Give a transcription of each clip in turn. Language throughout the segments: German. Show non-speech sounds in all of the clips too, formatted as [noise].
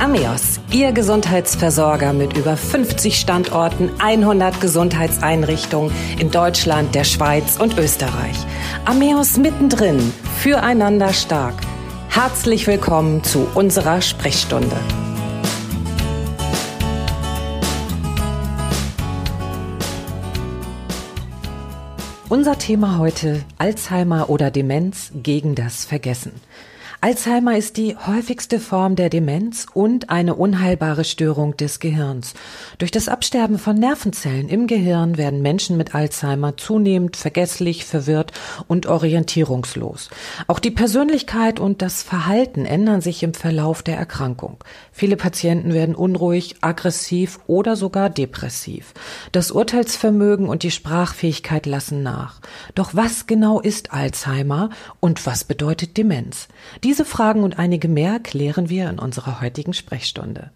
Ameos, Ihr Gesundheitsversorger mit über 50 Standorten, 100 Gesundheitseinrichtungen in Deutschland, der Schweiz und Österreich. Ameos mittendrin, füreinander stark. Herzlich willkommen zu unserer Sprechstunde. Unser Thema heute Alzheimer oder Demenz gegen das Vergessen. Alzheimer ist die häufigste Form der Demenz und eine unheilbare Störung des Gehirns. Durch das Absterben von Nervenzellen im Gehirn werden Menschen mit Alzheimer zunehmend vergesslich, verwirrt und orientierungslos. Auch die Persönlichkeit und das Verhalten ändern sich im Verlauf der Erkrankung. Viele Patienten werden unruhig, aggressiv oder sogar depressiv. Das Urteilsvermögen und die Sprachfähigkeit lassen nach. Doch was genau ist Alzheimer und was bedeutet Demenz? Die diese Fragen und einige mehr klären wir in unserer heutigen Sprechstunde.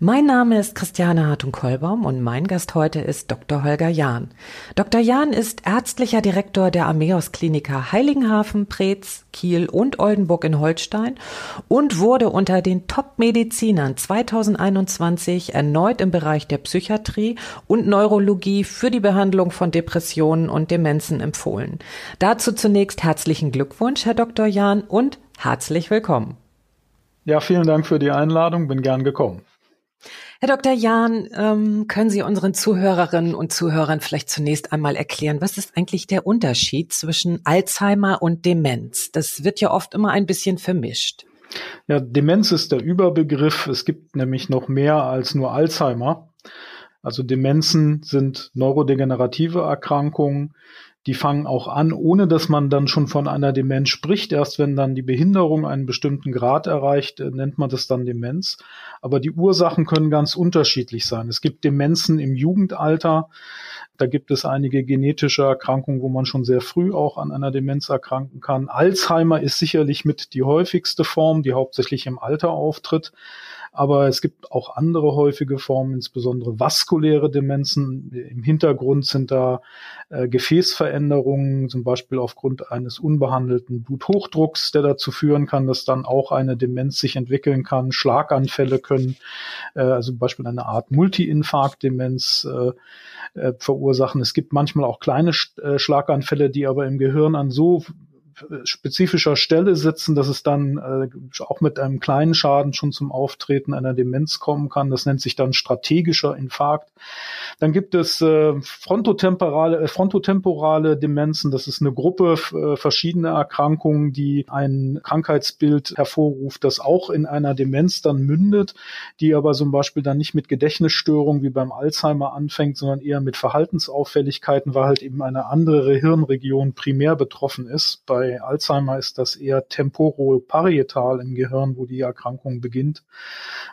Mein Name ist Christiane Hartung-Kollbaum und mein Gast heute ist Dr. Holger Jahn. Dr. Jahn ist ärztlicher Direktor der Ameos Kliniker Heiligenhafen, Preetz, Kiel und Oldenburg in Holstein und wurde unter den Top-Medizinern 2021 erneut im Bereich der Psychiatrie und Neurologie für die Behandlung von Depressionen und Demenzen empfohlen. Dazu zunächst herzlichen Glückwunsch, Herr Dr. Jahn, und Herzlich willkommen. Ja, vielen Dank für die Einladung. Bin gern gekommen. Herr Dr. Jahn, ähm, können Sie unseren Zuhörerinnen und Zuhörern vielleicht zunächst einmal erklären, was ist eigentlich der Unterschied zwischen Alzheimer und Demenz? Das wird ja oft immer ein bisschen vermischt. Ja, Demenz ist der Überbegriff. Es gibt nämlich noch mehr als nur Alzheimer. Also Demenzen sind neurodegenerative Erkrankungen, die fangen auch an, ohne dass man dann schon von einer Demenz spricht. Erst wenn dann die Behinderung einen bestimmten Grad erreicht, äh, nennt man das dann Demenz. Aber die Ursachen können ganz unterschiedlich sein. Es gibt Demenzen im Jugendalter. Da gibt es einige genetische Erkrankungen, wo man schon sehr früh auch an einer Demenz erkranken kann. Alzheimer ist sicherlich mit die häufigste Form, die hauptsächlich im Alter auftritt. Aber es gibt auch andere häufige Formen, insbesondere vaskuläre Demenzen. Im Hintergrund sind da äh, Gefäßveränderungen, zum Beispiel aufgrund eines unbehandelten Bluthochdrucks, der dazu führen kann, dass dann auch eine Demenz sich entwickeln kann. Schlaganfälle können, äh, also zum Beispiel eine Art Multiinfarktdemenz äh, äh, verursachen. Es gibt manchmal auch kleine Sch äh, Schlaganfälle, die aber im Gehirn an so spezifischer Stelle sitzen, dass es dann äh, auch mit einem kleinen Schaden schon zum Auftreten einer Demenz kommen kann. Das nennt sich dann strategischer Infarkt. Dann gibt es äh, frontotemporale, äh, frontotemporale Demenzen. Das ist eine Gruppe äh, verschiedener Erkrankungen, die ein Krankheitsbild hervorruft, das auch in einer Demenz dann mündet, die aber zum Beispiel dann nicht mit Gedächtnisstörungen wie beim Alzheimer anfängt, sondern eher mit Verhaltensauffälligkeiten, weil halt eben eine andere Hirnregion primär betroffen ist. Bei bei Alzheimer ist das eher temporoparietal im Gehirn, wo die Erkrankung beginnt.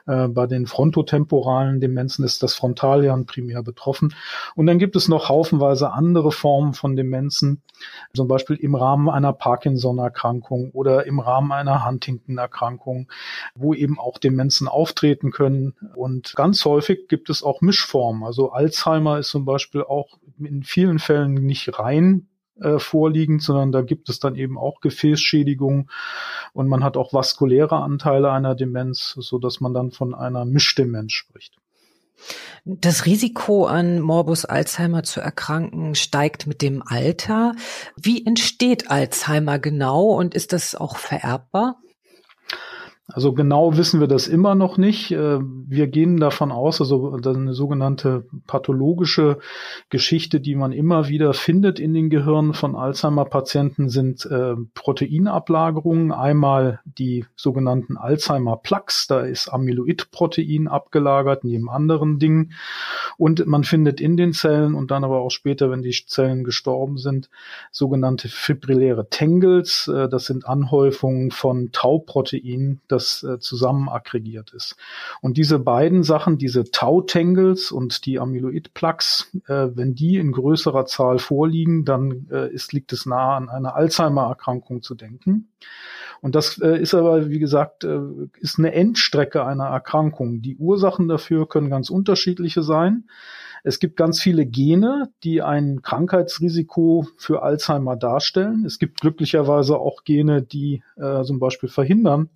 Äh, bei den frontotemporalen Demenzen ist das Frontalhirn primär betroffen. Und dann gibt es noch haufenweise andere Formen von Demenzen, zum Beispiel im Rahmen einer Parkinson-Erkrankung oder im Rahmen einer Huntington-Erkrankung, wo eben auch Demenzen auftreten können. Und ganz häufig gibt es auch Mischformen. Also Alzheimer ist zum Beispiel auch in vielen Fällen nicht rein äh, vorliegend, sondern da gibt es dann eben auch Gefäßschädigungen und man hat auch vaskuläre Anteile einer Demenz, so dass man dann von einer Mischdemenz spricht. Das Risiko an Morbus Alzheimer zu erkranken steigt mit dem Alter. Wie entsteht Alzheimer genau und ist das auch vererbbar? Also genau wissen wir das immer noch nicht. Äh, wir gehen davon aus, also eine sogenannte pathologische Geschichte, die man immer wieder findet in den Gehirnen von Alzheimer-Patienten, sind äh, Proteinablagerungen. Einmal die sogenannten Alzheimer-Plaques, da ist Amyloid-Protein abgelagert, neben anderen Dingen. Und man findet in den Zellen und dann aber auch später, wenn die Zellen gestorben sind, sogenannte fibrilläre Tangles. Äh, das sind Anhäufungen von Tauprotein das äh, zusammen aggregiert ist. Und diese beiden Sachen, diese Tau-Tangles und die Amyloid-Plaques, äh, wenn die in größerer Zahl vorliegen, dann äh, ist, liegt es nahe an eine Alzheimer-Erkrankung zu denken. Und das ist aber, wie gesagt, ist eine Endstrecke einer Erkrankung. Die Ursachen dafür können ganz unterschiedliche sein. Es gibt ganz viele Gene, die ein Krankheitsrisiko für Alzheimer darstellen. Es gibt glücklicherweise auch Gene, die äh, zum Beispiel verhindern,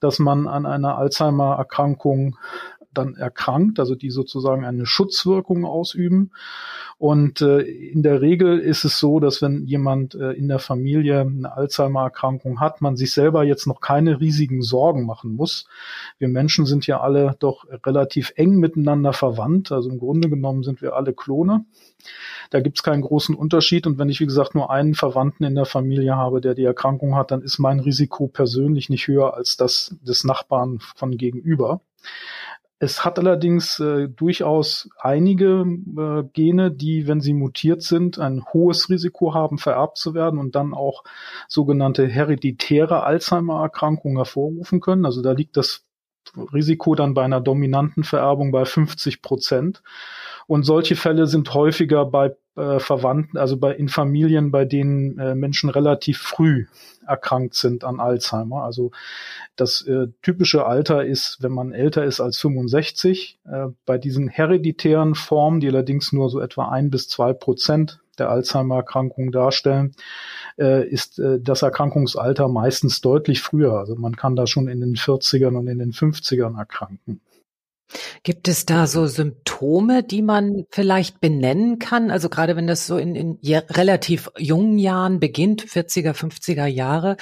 dass man an einer Alzheimer-Erkrankung dann erkrankt, also die sozusagen eine Schutzwirkung ausüben. Und äh, in der Regel ist es so, dass wenn jemand äh, in der Familie eine Alzheimer-Erkrankung hat, man sich selber jetzt noch keine riesigen Sorgen machen muss. Wir Menschen sind ja alle doch relativ eng miteinander verwandt. Also im Grunde genommen sind wir alle Klone. Da gibt es keinen großen Unterschied. Und wenn ich, wie gesagt, nur einen Verwandten in der Familie habe, der die Erkrankung hat, dann ist mein Risiko persönlich nicht höher als das des Nachbarn von gegenüber. Es hat allerdings äh, durchaus einige äh, Gene, die, wenn sie mutiert sind, ein hohes Risiko haben, vererbt zu werden und dann auch sogenannte hereditäre Alzheimer-Erkrankungen hervorrufen können. Also da liegt das Risiko dann bei einer dominanten Vererbung bei 50 Prozent. Und solche Fälle sind häufiger bei äh, Verwandten, also bei in Familien, bei denen äh, Menschen relativ früh erkrankt sind an Alzheimer. Also das äh, typische Alter ist, wenn man älter ist als 65. Äh, bei diesen hereditären Formen, die allerdings nur so etwa ein bis zwei Prozent der Alzheimer-Erkrankung darstellen, äh, ist äh, das Erkrankungsalter meistens deutlich früher. Also man kann da schon in den 40ern und in den 50ern erkranken. Gibt es da so Symptome, die man vielleicht benennen kann? Also gerade wenn das so in, in relativ jungen Jahren beginnt, 40er, 50er Jahre,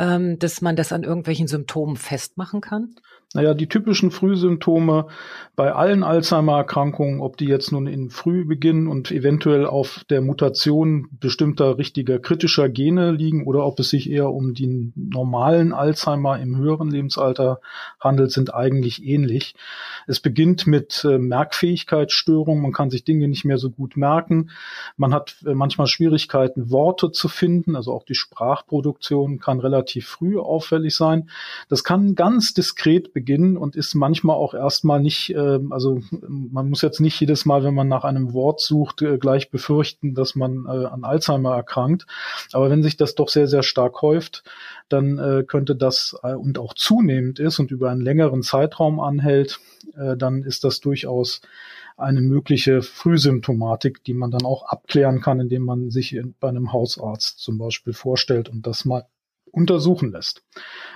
ähm, dass man das an irgendwelchen Symptomen festmachen kann? Naja, die typischen Frühsymptome bei allen Alzheimer-Erkrankungen, ob die jetzt nun in früh beginnen und eventuell auf der Mutation bestimmter richtiger kritischer Gene liegen oder ob es sich eher um die normalen Alzheimer im höheren Lebensalter handelt, sind eigentlich ähnlich. Es beginnt mit äh, Merkfähigkeitsstörungen, man kann sich Dinge nicht mehr so gut merken, man hat äh, manchmal Schwierigkeiten, Worte zu finden, also auch die Sprachproduktion kann relativ früh auffällig sein. Das kann ganz diskret beginnen und ist manchmal auch erstmal nicht, äh, also man muss jetzt nicht jedes Mal, wenn man nach einem Wort sucht, äh, gleich befürchten, dass man äh, an Alzheimer erkrankt. Aber wenn sich das doch sehr, sehr stark häuft, dann äh, könnte das und auch zunehmend ist und über einen längeren Zeitraum anhält, dann ist das durchaus eine mögliche Frühsymptomatik, die man dann auch abklären kann, indem man sich bei einem Hausarzt zum Beispiel vorstellt und das mal untersuchen lässt.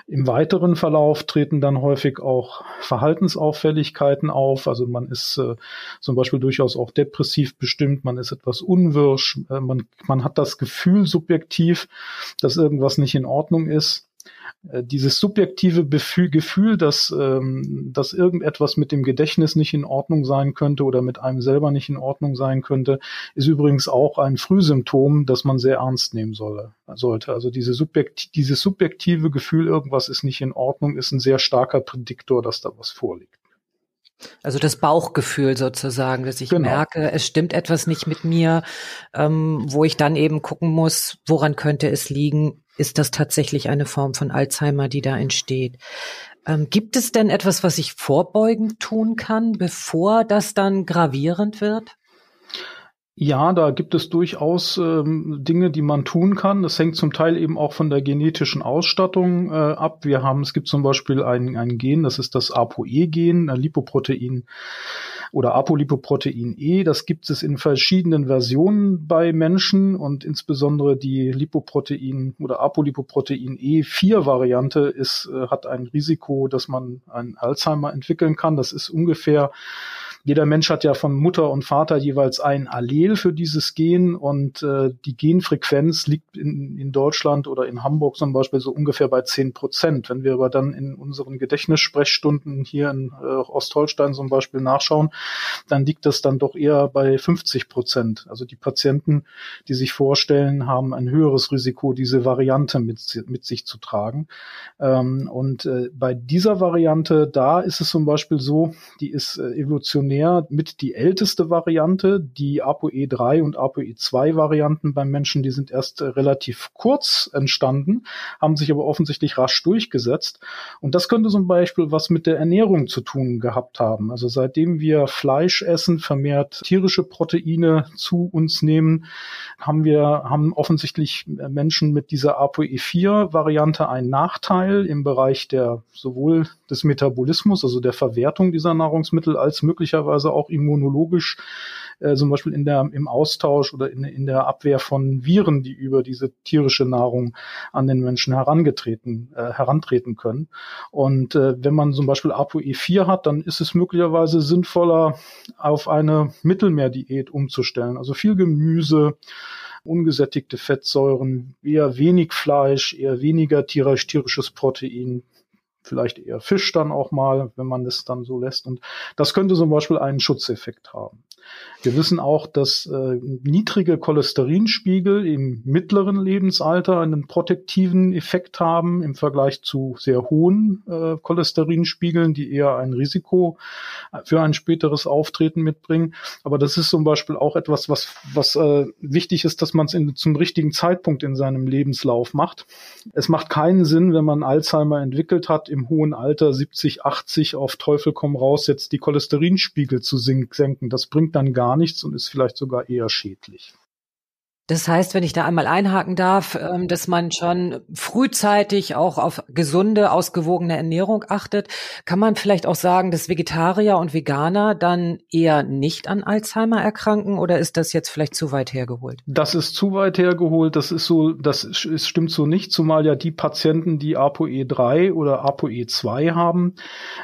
Im weiteren Verlauf treten dann häufig auch Verhaltensauffälligkeiten auf. Also man ist äh, zum Beispiel durchaus auch depressiv bestimmt, man ist etwas unwirsch, äh, man, man hat das Gefühl subjektiv, dass irgendwas nicht in Ordnung ist. Äh, dieses subjektive Gefühl, dass, ähm, dass irgendetwas mit dem Gedächtnis nicht in Ordnung sein könnte oder mit einem selber nicht in Ordnung sein könnte, ist übrigens auch ein Frühsymptom, das man sehr ernst nehmen solle, sollte. Also diese subjekt dieses subjektive Gefühl, irgendwas ist nicht in Ordnung, ist ein sehr starker Prädiktor, dass da was vorliegt. Also das Bauchgefühl sozusagen, dass ich genau. merke, es stimmt etwas nicht mit mir, ähm, wo ich dann eben gucken muss, woran könnte es liegen, ist das tatsächlich eine Form von Alzheimer, die da entsteht. Ähm, gibt es denn etwas, was ich vorbeugend tun kann, bevor das dann gravierend wird? Ja, da gibt es durchaus ähm, Dinge, die man tun kann. Das hängt zum Teil eben auch von der genetischen Ausstattung äh, ab. Wir haben, es gibt zum Beispiel ein, ein Gen, das ist das ApoE-Gen, Lipoprotein oder Apolipoprotein E. Das gibt es in verschiedenen Versionen bei Menschen und insbesondere die Lipoprotein oder Apolipoprotein E4-Variante ist, äh, hat ein Risiko, dass man ein Alzheimer entwickeln kann. Das ist ungefähr jeder Mensch hat ja von Mutter und Vater jeweils ein Allel für dieses Gen und äh, die Genfrequenz liegt in, in Deutschland oder in Hamburg zum Beispiel so ungefähr bei zehn Prozent. Wenn wir aber dann in unseren Gedächtnissprechstunden hier in äh, Ostholstein zum Beispiel nachschauen, dann liegt das dann doch eher bei 50 Prozent. Also die Patienten, die sich vorstellen, haben ein höheres Risiko, diese Variante mit, mit sich zu tragen. Ähm, und äh, bei dieser Variante, da ist es zum Beispiel so, die ist äh, evolutionär evolutionär mit die älteste Variante. Die ApoE3 und ApoE2 Varianten beim Menschen, die sind erst äh, relativ kurz entstanden, haben sich aber offensichtlich rasch durchgesetzt. Und das könnte zum Beispiel was mit der Ernährung zu tun gehabt haben. Also seitdem wir Fleisch essen, vermehrt tierische Proteine zu uns nehmen, haben wir, haben offensichtlich Menschen mit dieser ApoE4 Variante einen Nachteil im Bereich der sowohl des Metabolismus, also der Verwertung dieser Nahrungsmittel, als möglicherweise auch immunologisch äh, zum Beispiel in der, im Austausch oder in, in der Abwehr von Viren, die über diese tierische Nahrung an den Menschen herangetreten, äh, herantreten können. Und äh, wenn man zum Beispiel ApoE4 hat, dann ist es möglicherweise sinnvoller, auf eine Mittelmeerdiät umzustellen. Also viel Gemüse, ungesättigte Fettsäuren, eher wenig Fleisch, eher weniger tierisch, tierisches Protein, vielleicht eher Fisch dann auch mal, wenn man das dann so lässt. Und das könnte zum Beispiel einen Schutzeffekt haben. Wir wissen auch, dass äh, niedrige Cholesterinspiegel im mittleren Lebensalter einen protektiven Effekt haben im Vergleich zu sehr hohen äh, Cholesterinspiegeln, die eher ein Risiko für ein späteres Auftreten mitbringen. Aber das ist zum Beispiel auch etwas, was, was äh, wichtig ist, dass man es zum richtigen Zeitpunkt in seinem Lebenslauf macht. Es macht keinen Sinn, wenn man Alzheimer entwickelt hat, im hohen Alter 70, 80 auf Teufel komm raus, jetzt die Cholesterinspiegel zu senken. Das bringt dann gar nichts und ist vielleicht sogar eher schädlich. Das heißt, wenn ich da einmal einhaken darf, ähm, dass man schon frühzeitig auch auf gesunde, ausgewogene Ernährung achtet, kann man vielleicht auch sagen, dass Vegetarier und Veganer dann eher nicht an Alzheimer erkranken oder ist das jetzt vielleicht zu weit hergeholt? Das ist zu weit hergeholt. Das ist so, das ist, stimmt so nicht, zumal ja die Patienten, die ApoE3 oder ApoE2 haben,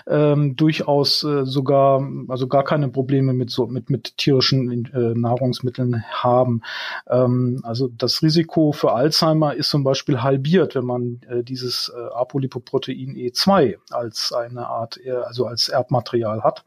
ähm, durchaus äh, sogar, also gar keine Probleme mit so mit mit tierischen äh, Nahrungsmitteln haben. Ähm, ähm, also das Risiko für Alzheimer ist zum Beispiel halbiert, wenn man äh, dieses äh, Apolipoprotein E2 als eine Art, äh, also als Erbmaterial hat.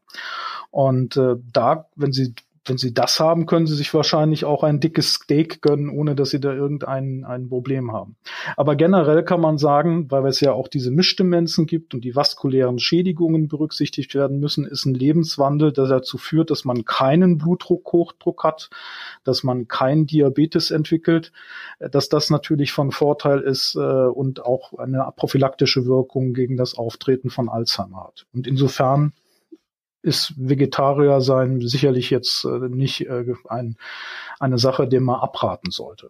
Und äh, da, wenn Sie wenn sie das haben, können sie sich wahrscheinlich auch ein dickes Steak gönnen, ohne dass sie da irgendein ein Problem haben. Aber generell kann man sagen, weil es ja auch diese Mischdemenzen gibt und die vaskulären Schädigungen berücksichtigt werden müssen, ist ein Lebenswandel, der dazu führt, dass man keinen Blutdruckhochdruck hat, dass man keinen Diabetes entwickelt, dass das natürlich von Vorteil ist äh, und auch eine prophylaktische Wirkung gegen das Auftreten von Alzheimer hat. Und insofern ist Vegetarier sein sicherlich jetzt äh, nicht äh, ein, eine Sache, der man abraten sollte.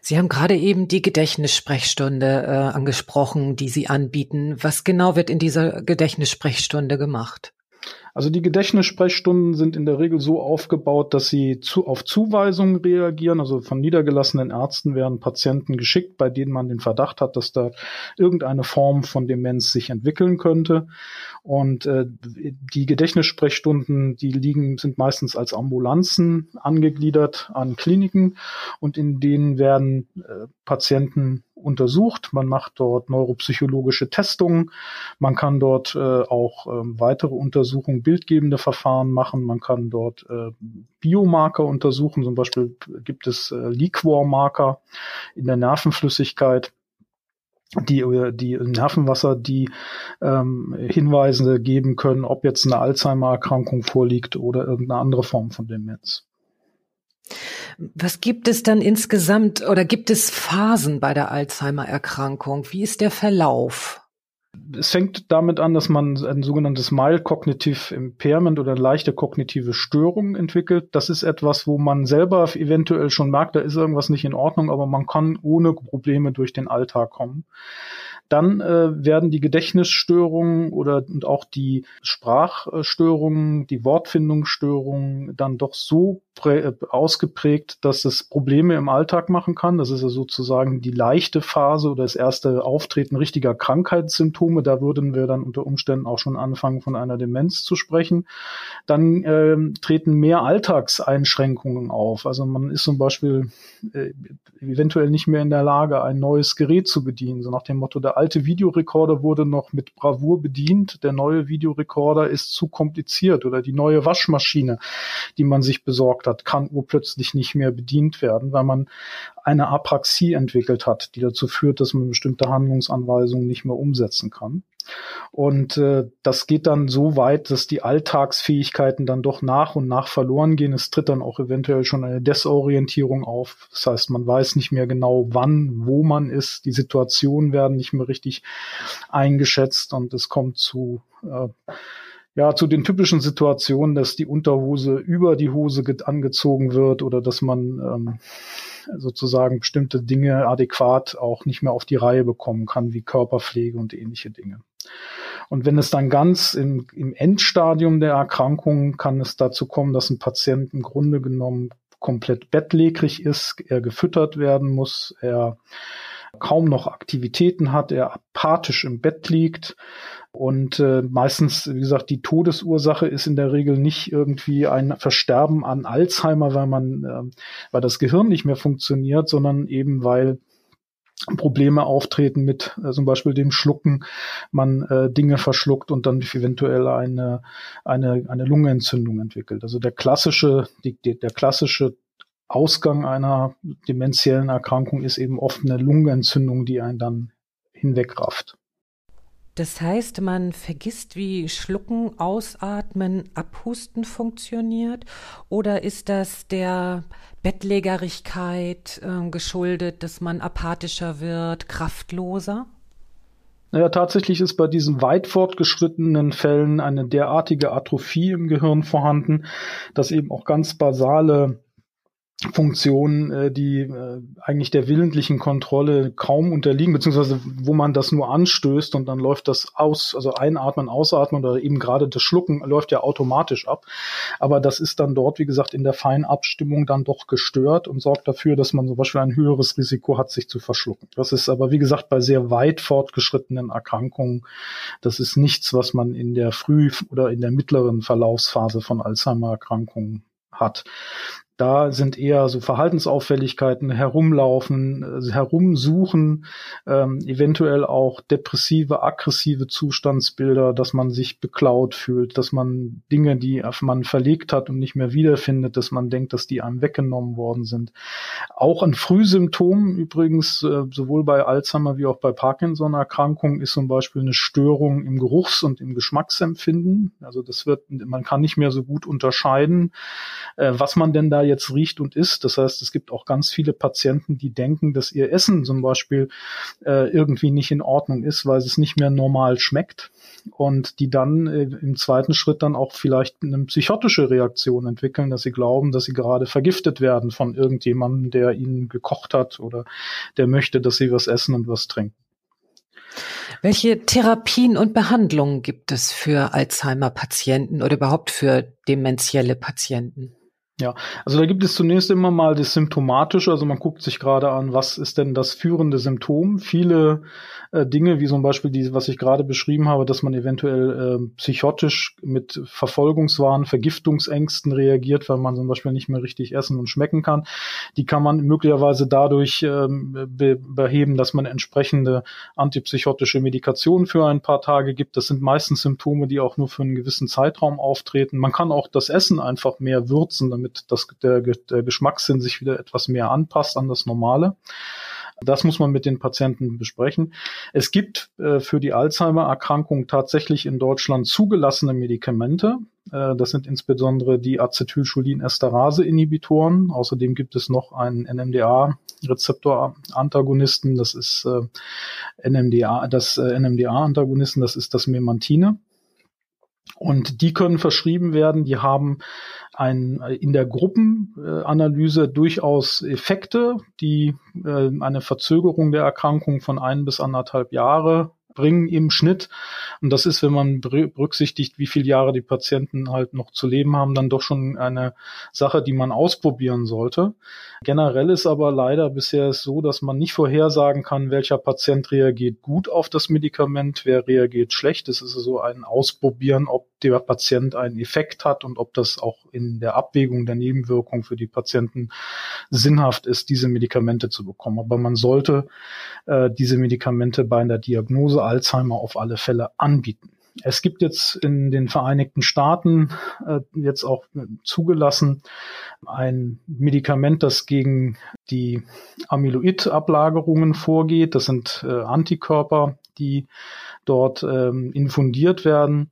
Sie haben gerade eben die Gedächtnissprechstunde äh, angesprochen, die Sie anbieten. Was genau wird in dieser Gedächtnissprechstunde gemacht? Also die Gedächtnissprechstunden sind in der Regel so aufgebaut, dass sie zu, auf Zuweisungen reagieren. Also von niedergelassenen Ärzten werden Patienten geschickt, bei denen man den Verdacht hat, dass da irgendeine Form von Demenz sich entwickeln könnte. Und äh, die Gedächtnissprechstunden, die liegen, sind meistens als Ambulanzen angegliedert an Kliniken und in denen werden äh, Patienten untersucht. Man macht dort neuropsychologische Testungen. Man kann dort äh, auch äh, weitere Untersuchungen, bildgebende Verfahren machen. Man kann dort äh, Biomarker untersuchen. Zum Beispiel gibt es äh, Liquormarker in der Nervenflüssigkeit die, die Nervenwasser, die ähm, Hinweise geben können, ob jetzt eine Alzheimer-Erkrankung vorliegt oder irgendeine andere Form von Demenz. Was gibt es dann insgesamt oder gibt es Phasen bei der Alzheimer-Erkrankung? Wie ist der Verlauf? Es fängt damit an, dass man ein sogenanntes Mild Cognitive Impairment oder leichte kognitive Störung entwickelt. Das ist etwas, wo man selber eventuell schon merkt, da ist irgendwas nicht in Ordnung, aber man kann ohne Probleme durch den Alltag kommen. Dann äh, werden die Gedächtnisstörungen oder und auch die Sprachstörungen, die Wortfindungsstörungen dann doch so äh, ausgeprägt, dass es Probleme im Alltag machen kann. Das ist ja sozusagen die leichte Phase oder das erste Auftreten richtiger Krankheitssymptome. Da würden wir dann unter Umständen auch schon anfangen, von einer Demenz zu sprechen. Dann äh, treten mehr Alltagseinschränkungen auf. Also man ist zum Beispiel äh, eventuell nicht mehr in der Lage, ein neues Gerät zu bedienen. So nach dem Motto, der alte Videorekorder wurde noch mit Bravour bedient, der neue Videorekorder ist zu kompliziert oder die neue Waschmaschine, die man sich besorgt hat, kann urplötzlich nicht mehr bedient werden, weil man eine Apraxie entwickelt hat, die dazu führt, dass man bestimmte Handlungsanweisungen nicht mehr umsetzen kann. Und äh, das geht dann so weit, dass die Alltagsfähigkeiten dann doch nach und nach verloren gehen. Es tritt dann auch eventuell schon eine Desorientierung auf. Das heißt, man weiß nicht mehr genau, wann, wo man ist. Die Situationen werden nicht mehr richtig eingeschätzt und es kommt zu äh, ja, zu den typischen Situationen, dass die Unterhose über die Hose angezogen wird oder dass man ähm, sozusagen bestimmte Dinge adäquat auch nicht mehr auf die Reihe bekommen kann, wie Körperpflege und ähnliche Dinge. Und wenn es dann ganz im, im Endstadium der Erkrankung kann es dazu kommen, dass ein Patient im Grunde genommen komplett bettlägerig ist, er gefüttert werden muss, er kaum noch Aktivitäten hat, er apathisch im Bett liegt. Und äh, meistens, wie gesagt, die Todesursache ist in der Regel nicht irgendwie ein Versterben an Alzheimer, weil man, äh, weil das Gehirn nicht mehr funktioniert, sondern eben weil Probleme auftreten mit äh, zum Beispiel dem Schlucken, man äh, Dinge verschluckt und dann eventuell eine, eine, eine Lungenentzündung entwickelt. Also der klassische, die, der klassische Ausgang einer dementiellen Erkrankung ist eben oft eine Lungenentzündung, die einen dann hinwegrafft. Das heißt, man vergisst, wie Schlucken, Ausatmen, Abhusten funktioniert? Oder ist das der Bettlägerigkeit äh, geschuldet, dass man apathischer wird, kraftloser? Naja, tatsächlich ist bei diesen weit fortgeschrittenen Fällen eine derartige Atrophie im Gehirn vorhanden, dass eben auch ganz basale Funktionen, äh, die äh, eigentlich der willentlichen Kontrolle kaum unterliegen, beziehungsweise wo man das nur anstößt und dann läuft das aus, also einatmen, ausatmen oder eben gerade das Schlucken läuft ja automatisch ab. Aber das ist dann dort, wie gesagt, in der Feinabstimmung dann doch gestört und sorgt dafür, dass man zum Beispiel ein höheres Risiko hat, sich zu verschlucken. Das ist aber, wie gesagt, bei sehr weit fortgeschrittenen Erkrankungen, das ist nichts, was man in der früh- oder in der mittleren Verlaufsphase von Alzheimer-Erkrankungen hat. Da sind eher so Verhaltensauffälligkeiten, herumlaufen, äh, herumsuchen, ähm, eventuell auch depressive, aggressive Zustandsbilder, dass man sich beklaut fühlt, dass man Dinge, die man verlegt hat und nicht mehr wiederfindet, dass man denkt, dass die einem weggenommen worden sind. Auch ein Frühsymptom übrigens, äh, sowohl bei Alzheimer wie auch bei Parkinson-Erkrankungen, ist zum Beispiel eine Störung im Geruchs- und im Geschmacksempfinden. Also das wird, man kann nicht mehr so gut unterscheiden, äh, was man denn da jetzt riecht und isst. Das heißt, es gibt auch ganz viele Patienten, die denken, dass ihr Essen zum Beispiel äh, irgendwie nicht in Ordnung ist, weil es nicht mehr normal schmeckt und die dann äh, im zweiten Schritt dann auch vielleicht eine psychotische Reaktion entwickeln, dass sie glauben, dass sie gerade vergiftet werden von irgendjemandem, der ihnen gekocht hat oder der möchte, dass sie was essen und was trinken. Welche Therapien und Behandlungen gibt es für Alzheimer-Patienten oder überhaupt für dementielle Patienten? Ja, also da gibt es zunächst immer mal das Symptomatische, also man guckt sich gerade an, was ist denn das führende Symptom. Viele äh, Dinge, wie zum Beispiel die, was ich gerade beschrieben habe, dass man eventuell äh, psychotisch mit Verfolgungswahn, Vergiftungsängsten reagiert, weil man zum Beispiel nicht mehr richtig essen und schmecken kann, die kann man möglicherweise dadurch ähm, be beheben, dass man entsprechende antipsychotische Medikationen für ein paar Tage gibt. Das sind meistens Symptome, die auch nur für einen gewissen Zeitraum auftreten. Man kann auch das Essen einfach mehr würzen, damit das, der, der Geschmackssinn sich wieder etwas mehr anpasst an das Normale. Das muss man mit den Patienten besprechen. Es gibt äh, für die Alzheimer-Erkrankung tatsächlich in Deutschland zugelassene Medikamente. Äh, das sind insbesondere die Acetylcholinesterase-Inhibitoren. Außerdem gibt es noch einen NMDA-Rezeptor-Antagonisten. Das ist äh, NMDA, das äh, NMDA-Antagonisten. Das ist das Memantine. Und die können verschrieben werden. Die haben ein, in der Gruppenanalyse durchaus Effekte, die äh, eine Verzögerung der Erkrankung von ein bis anderthalb Jahre bringen im Schnitt. Und das ist, wenn man berücksichtigt, wie viele Jahre die Patienten halt noch zu leben haben, dann doch schon eine Sache, die man ausprobieren sollte. Generell ist aber leider bisher so, dass man nicht vorhersagen kann, welcher Patient reagiert gut auf das Medikament, wer reagiert schlecht. Es ist so ein Ausprobieren, ob der Patient einen Effekt hat und ob das auch in der Abwägung der Nebenwirkung für die Patienten sinnhaft ist, diese Medikamente zu bekommen. Aber man sollte äh, diese Medikamente bei einer Diagnose Alzheimer auf alle Fälle anbieten. Es gibt jetzt in den Vereinigten Staaten äh, jetzt auch zugelassen ein Medikament, das gegen die Amyloid-Ablagerungen vorgeht. Das sind äh, Antikörper, die dort ähm, infundiert werden.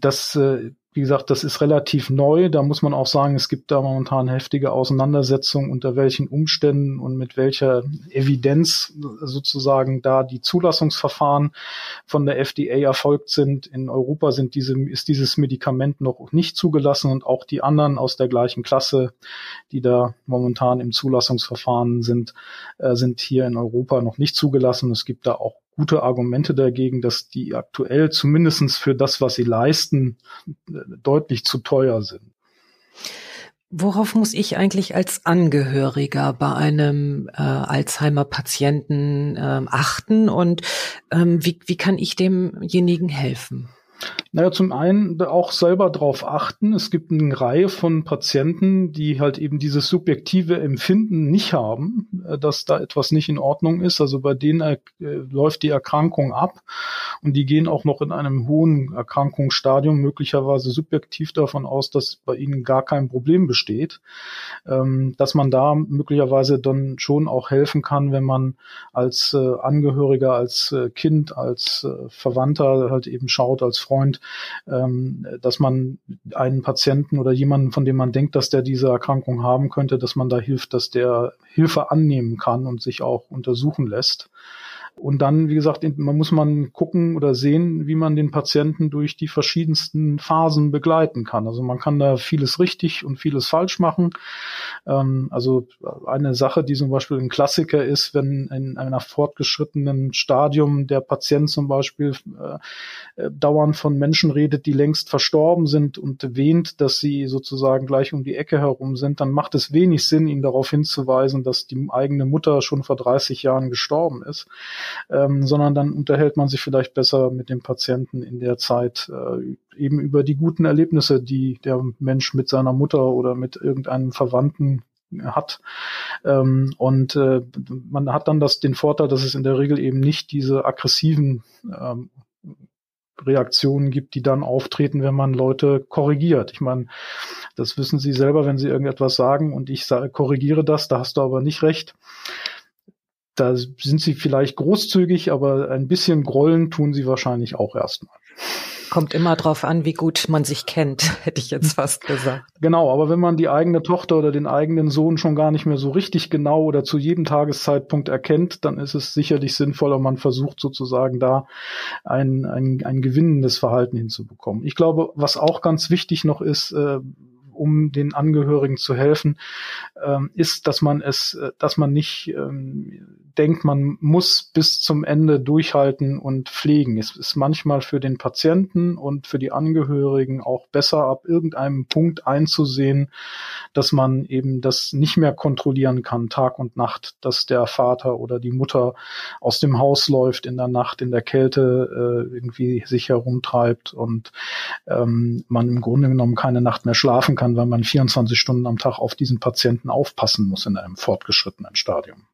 Das äh, wie gesagt, das ist relativ neu. Da muss man auch sagen, es gibt da momentan heftige Auseinandersetzungen, unter welchen Umständen und mit welcher Evidenz sozusagen da die Zulassungsverfahren von der FDA erfolgt sind. In Europa sind diese, ist dieses Medikament noch nicht zugelassen und auch die anderen aus der gleichen Klasse, die da momentan im Zulassungsverfahren sind, äh, sind hier in Europa noch nicht zugelassen. Es gibt da auch gute Argumente dagegen, dass die aktuell zumindestens für das, was sie leisten, deutlich zu teuer sind. Worauf muss ich eigentlich als Angehöriger bei einem äh, Alzheimer-Patienten äh, achten und ähm, wie, wie kann ich demjenigen helfen? Naja, zum einen auch selber darauf achten. Es gibt eine Reihe von Patienten, die halt eben dieses subjektive Empfinden nicht haben, äh, dass da etwas nicht in Ordnung ist. Also bei denen äh, läuft die Erkrankung ab und die gehen auch noch in einem hohen Erkrankungsstadium möglicherweise subjektiv davon aus, dass bei ihnen gar kein Problem besteht. Ähm, dass man da möglicherweise dann schon auch helfen kann, wenn man als äh, Angehöriger, als äh, Kind, als äh, Verwandter halt eben schaut, als Freund, ähm, dass man einen Patienten oder jemanden, von dem man denkt, dass der diese Erkrankung haben könnte, dass man da hilft, dass der Hilfe annehmen kann und sich auch untersuchen lässt. Und dann, wie gesagt, man muss man gucken oder sehen, wie man den Patienten durch die verschiedensten Phasen begleiten kann. Also man kann da vieles richtig und vieles falsch machen. Ähm, also eine Sache, die zum Beispiel ein Klassiker ist, wenn in einer fortgeschrittenen Stadium der Patient zum Beispiel äh, äh, dauernd von Menschen redet, die längst verstorben sind und wähnt, dass sie sozusagen gleich um die Ecke herum sind, dann macht es wenig Sinn, ihn darauf hinzuweisen, dass die eigene Mutter schon vor 30 Jahren gestorben ist ähm, sondern dann unterhält man sich vielleicht besser mit dem Patienten in der Zeit äh, eben über die guten Erlebnisse, die der Mensch mit seiner Mutter oder mit irgendeinem Verwandten hat. Ähm, und äh, man hat dann das, den Vorteil, dass es in der Regel eben nicht diese aggressiven ähm, Reaktionen gibt, die dann auftreten, wenn man Leute korrigiert. Ich meine, das wissen Sie selber, wenn Sie irgendetwas sagen und ich sage, korrigiere das, da hast du aber nicht recht da sind sie vielleicht großzügig, aber ein bisschen grollen tun sie wahrscheinlich auch erstmal. Kommt immer drauf an, wie gut man sich kennt, [laughs] hätte ich jetzt fast gesagt. Genau, aber wenn man die eigene Tochter oder den eigenen Sohn schon gar nicht mehr so richtig genau oder zu jedem Tageszeitpunkt erkennt, dann ist es sicherlich sinnvoller, man versucht sozusagen da ein, ein, ein gewinnendes Verhalten hinzubekommen. Ich glaube, was auch ganz wichtig noch ist, äh, um den Angehörigen zu helfen, ähm, ist, dass man es, äh, dass man nicht ähm, denkt, man muss bis zum Ende durchhalten und pflegen. Es ist manchmal für den Patienten und für die Angehörigen auch besser, ab irgendeinem Punkt einzusehen, dass man eben das nicht mehr kontrollieren kann, Tag und Nacht, dass der Vater oder die Mutter aus dem Haus läuft in der Nacht, in der Kälte äh, irgendwie sich herumtreibt und ähm, man im Grunde genommen keine Nacht mehr schlafen kann, weil man 24 Stunden am Tag auf diesen Patienten aufpassen muss in einem fortgeschrittenen Stadium.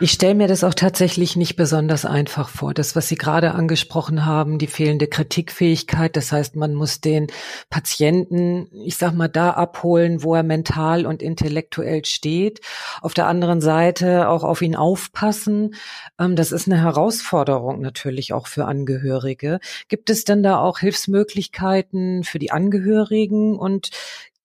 Ich stelle mir das auch tatsächlich nicht besonders einfach vor. Das, was Sie gerade angesprochen haben, die fehlende Kritikfähigkeit. Das heißt, man muss den Patienten, ich sag mal, da abholen, wo er mental und intellektuell steht. Auf der anderen Seite auch auf ihn aufpassen. Ähm, das ist eine Herausforderung natürlich auch für Angehörige. Gibt es denn da auch Hilfsmöglichkeiten für die Angehörigen und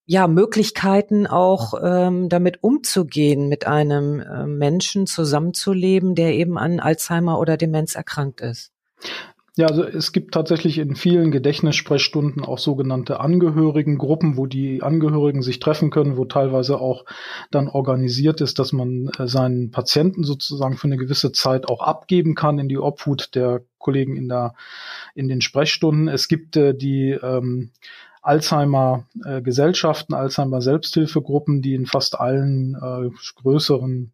ja Möglichkeiten auch ähm, damit umzugehen, mit einem äh, Menschen zusammenzuleben, der eben an Alzheimer oder Demenz erkrankt ist. Ja, also es gibt tatsächlich in vielen Gedächtnissprechstunden auch sogenannte Angehörigengruppen, wo die Angehörigen sich treffen können, wo teilweise auch dann organisiert ist, dass man äh, seinen Patienten sozusagen für eine gewisse Zeit auch abgeben kann in die Obhut der Kollegen in der in den Sprechstunden. Es gibt äh, die ähm, Alzheimer-Gesellschaften, äh, Alzheimer-Selbsthilfegruppen, die in fast allen äh, größeren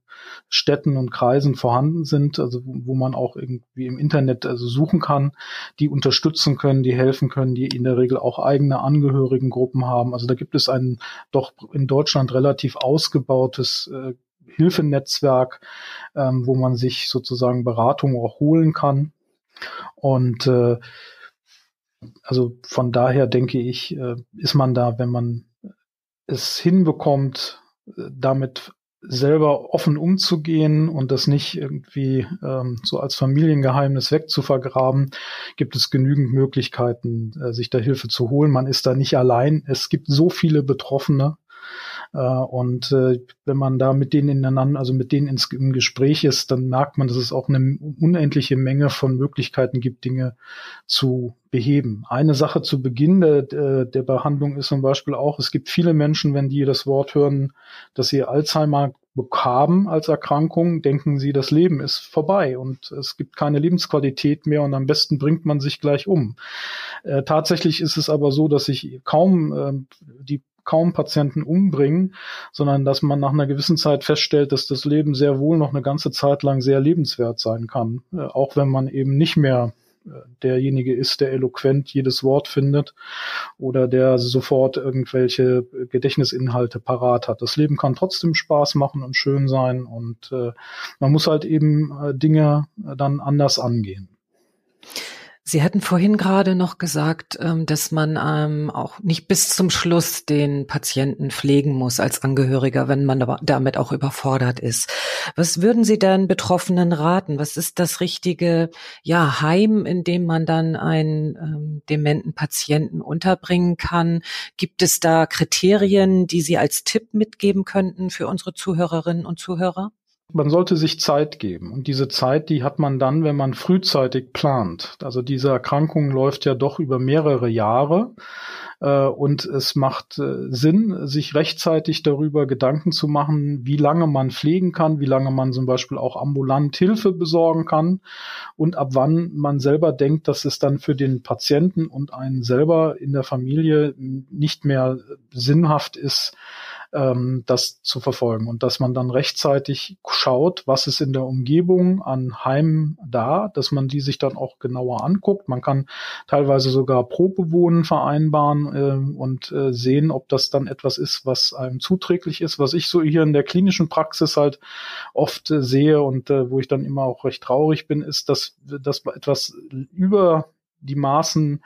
Städten und Kreisen vorhanden sind, also wo man auch irgendwie im Internet also suchen kann, die unterstützen können, die helfen können, die in der Regel auch eigene Angehörigengruppen haben. Also da gibt es ein doch in Deutschland relativ ausgebautes äh, Hilfenetzwerk, ähm, wo man sich sozusagen Beratung auch holen kann. Und äh, also von daher denke ich, äh, ist man da, wenn man es hinbekommt, äh, damit selber offen umzugehen und das nicht irgendwie ähm, so als Familiengeheimnis wegzuvergraben, gibt es genügend Möglichkeiten, äh, sich da Hilfe zu holen. Man ist da nicht allein. Es gibt so viele Betroffene und äh, wenn man da mit denen ineinander, also mit denen ins, im Gespräch ist, dann merkt man, dass es auch eine unendliche Menge von Möglichkeiten gibt, Dinge zu beheben. Eine Sache zu Beginn der, der Behandlung ist zum Beispiel auch, es gibt viele Menschen, wenn die das Wort hören, dass sie Alzheimer haben als Erkrankung, denken sie, das Leben ist vorbei und es gibt keine Lebensqualität mehr und am besten bringt man sich gleich um. Äh, tatsächlich ist es aber so, dass sich kaum äh, die kaum Patienten umbringen, sondern dass man nach einer gewissen Zeit feststellt, dass das Leben sehr wohl noch eine ganze Zeit lang sehr lebenswert sein kann, äh, auch wenn man eben nicht mehr derjenige ist, der eloquent jedes Wort findet oder der sofort irgendwelche Gedächtnisinhalte parat hat. Das Leben kann trotzdem Spaß machen und schön sein und äh, man muss halt eben äh, Dinge dann anders angehen. Sie hatten vorhin gerade noch gesagt, ähm, dass man ähm, auch nicht bis zum Schluss den Patienten pflegen muss als Angehöriger, wenn man damit auch überfordert ist. Was würden Sie denn Betroffenen raten? Was ist das richtige ja, Heim, in dem man dann einen ähm, dementen Patienten unterbringen kann? Gibt es da Kriterien, die Sie als Tipp mitgeben könnten für unsere Zuhörerinnen und Zuhörer? Man sollte sich Zeit geben. Und diese Zeit, die hat man dann, wenn man frühzeitig plant. Also diese Erkrankung läuft ja doch über mehrere Jahre. Äh, und es macht äh, Sinn, sich rechtzeitig darüber Gedanken zu machen, wie lange man pflegen kann, wie lange man zum Beispiel auch ambulant Hilfe besorgen kann und ab wann man selber denkt, dass es dann für den Patienten und einen selber in der Familie nicht mehr sinnhaft ist, ähm, das zu verfolgen und dass man dann rechtzeitig schaut, was ist in der Umgebung an Heimen da, dass man die sich dann auch genauer anguckt. Man kann teilweise sogar Probewohnen vereinbaren äh, und äh, sehen, ob das dann etwas ist, was einem zuträglich ist. Was ich so hier in der klinischen Praxis halt oft äh, sehe und äh, wo ich dann immer auch recht traurig bin, ist, dass, dass etwas über die Maßen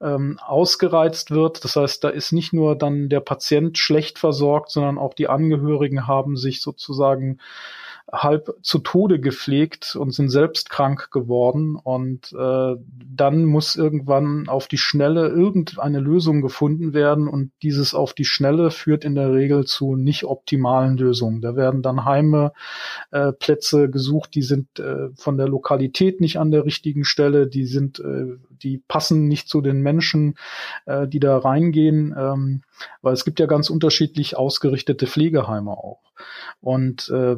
ähm, ausgereizt wird. Das heißt, da ist nicht nur dann der Patient schlecht versorgt, sondern auch die Angehörigen haben sich sozusagen halb zu Tode gepflegt und sind selbst krank geworden. Und äh, dann muss irgendwann auf die Schnelle irgendeine Lösung gefunden werden. Und dieses auf die Schnelle führt in der Regel zu nicht optimalen Lösungen. Da werden dann Heime, äh, Plätze gesucht, die sind äh, von der Lokalität nicht an der richtigen Stelle, die sind, äh, die passen nicht zu den Menschen, äh, die da reingehen. Ähm, weil es gibt ja ganz unterschiedlich ausgerichtete Pflegeheime auch. Und äh,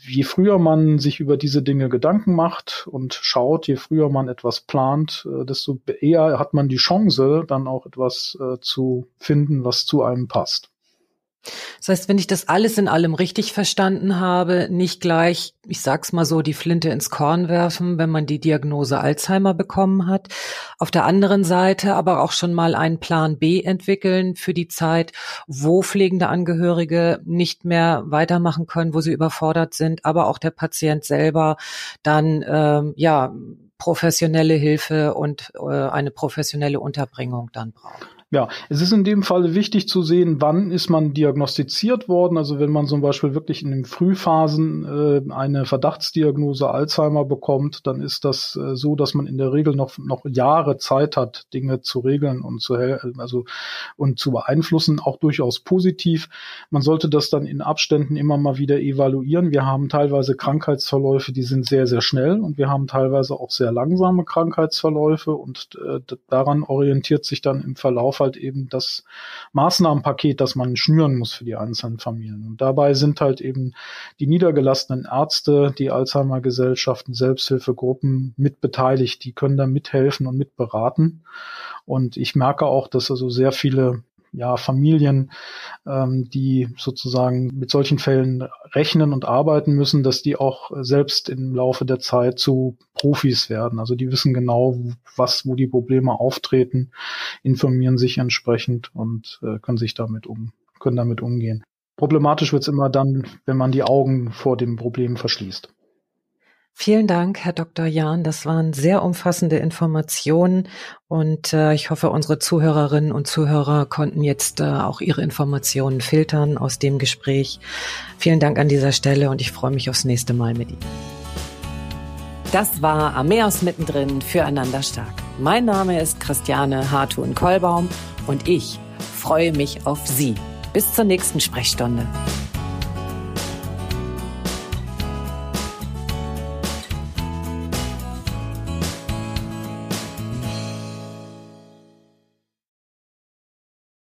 je früher man sich über diese Dinge Gedanken macht und schaut, je früher man etwas plant, äh, desto eher hat man die Chance, dann auch etwas äh, zu finden, was zu einem passt. Das heißt, wenn ich das alles in allem richtig verstanden habe, nicht gleich, ich sag's mal so, die Flinte ins Korn werfen, wenn man die Diagnose Alzheimer bekommen hat. Auf der anderen Seite aber auch schon mal einen Plan B entwickeln für die Zeit, wo pflegende Angehörige nicht mehr weitermachen können, wo sie überfordert sind, aber auch der Patient selber dann, ähm, ja, professionelle Hilfe und äh, eine professionelle Unterbringung dann braucht. Ja, es ist in dem Fall wichtig zu sehen, wann ist man diagnostiziert worden. Also wenn man zum Beispiel wirklich in den Frühphasen äh, eine Verdachtsdiagnose Alzheimer bekommt, dann ist das äh, so, dass man in der Regel noch, noch Jahre Zeit hat, Dinge zu regeln und zu, also, und zu beeinflussen, auch durchaus positiv. Man sollte das dann in Abständen immer mal wieder evaluieren. Wir haben teilweise Krankheitsverläufe, die sind sehr, sehr schnell und wir haben teilweise auch sehr langsame Krankheitsverläufe und äh, daran orientiert sich dann im Verlauf auf halt eben das Maßnahmenpaket, das man schnüren muss für die einzelnen Familien. Und dabei sind halt eben die niedergelassenen Ärzte, die Alzheimer-Gesellschaften, Selbsthilfegruppen mit beteiligt. Die können da mithelfen und mitberaten. Und ich merke auch, dass also sehr viele ja, Familien, ähm, die sozusagen mit solchen Fällen rechnen und arbeiten müssen, dass die auch selbst im Laufe der Zeit zu Profis werden. Also die wissen genau, was, wo die Probleme auftreten, informieren sich entsprechend und äh, können sich damit um, können damit umgehen. Problematisch wird's immer dann, wenn man die Augen vor dem Problem verschließt. Vielen Dank, Herr Dr. Jahn. Das waren sehr umfassende Informationen und äh, ich hoffe, unsere Zuhörerinnen und Zuhörer konnten jetzt äh, auch ihre Informationen filtern aus dem Gespräch. Vielen Dank an dieser Stelle und ich freue mich aufs nächste Mal mit Ihnen. Das war Ameos mittendrin füreinander stark. Mein Name ist Christiane Hartun-Kollbaum und ich freue mich auf Sie. Bis zur nächsten Sprechstunde.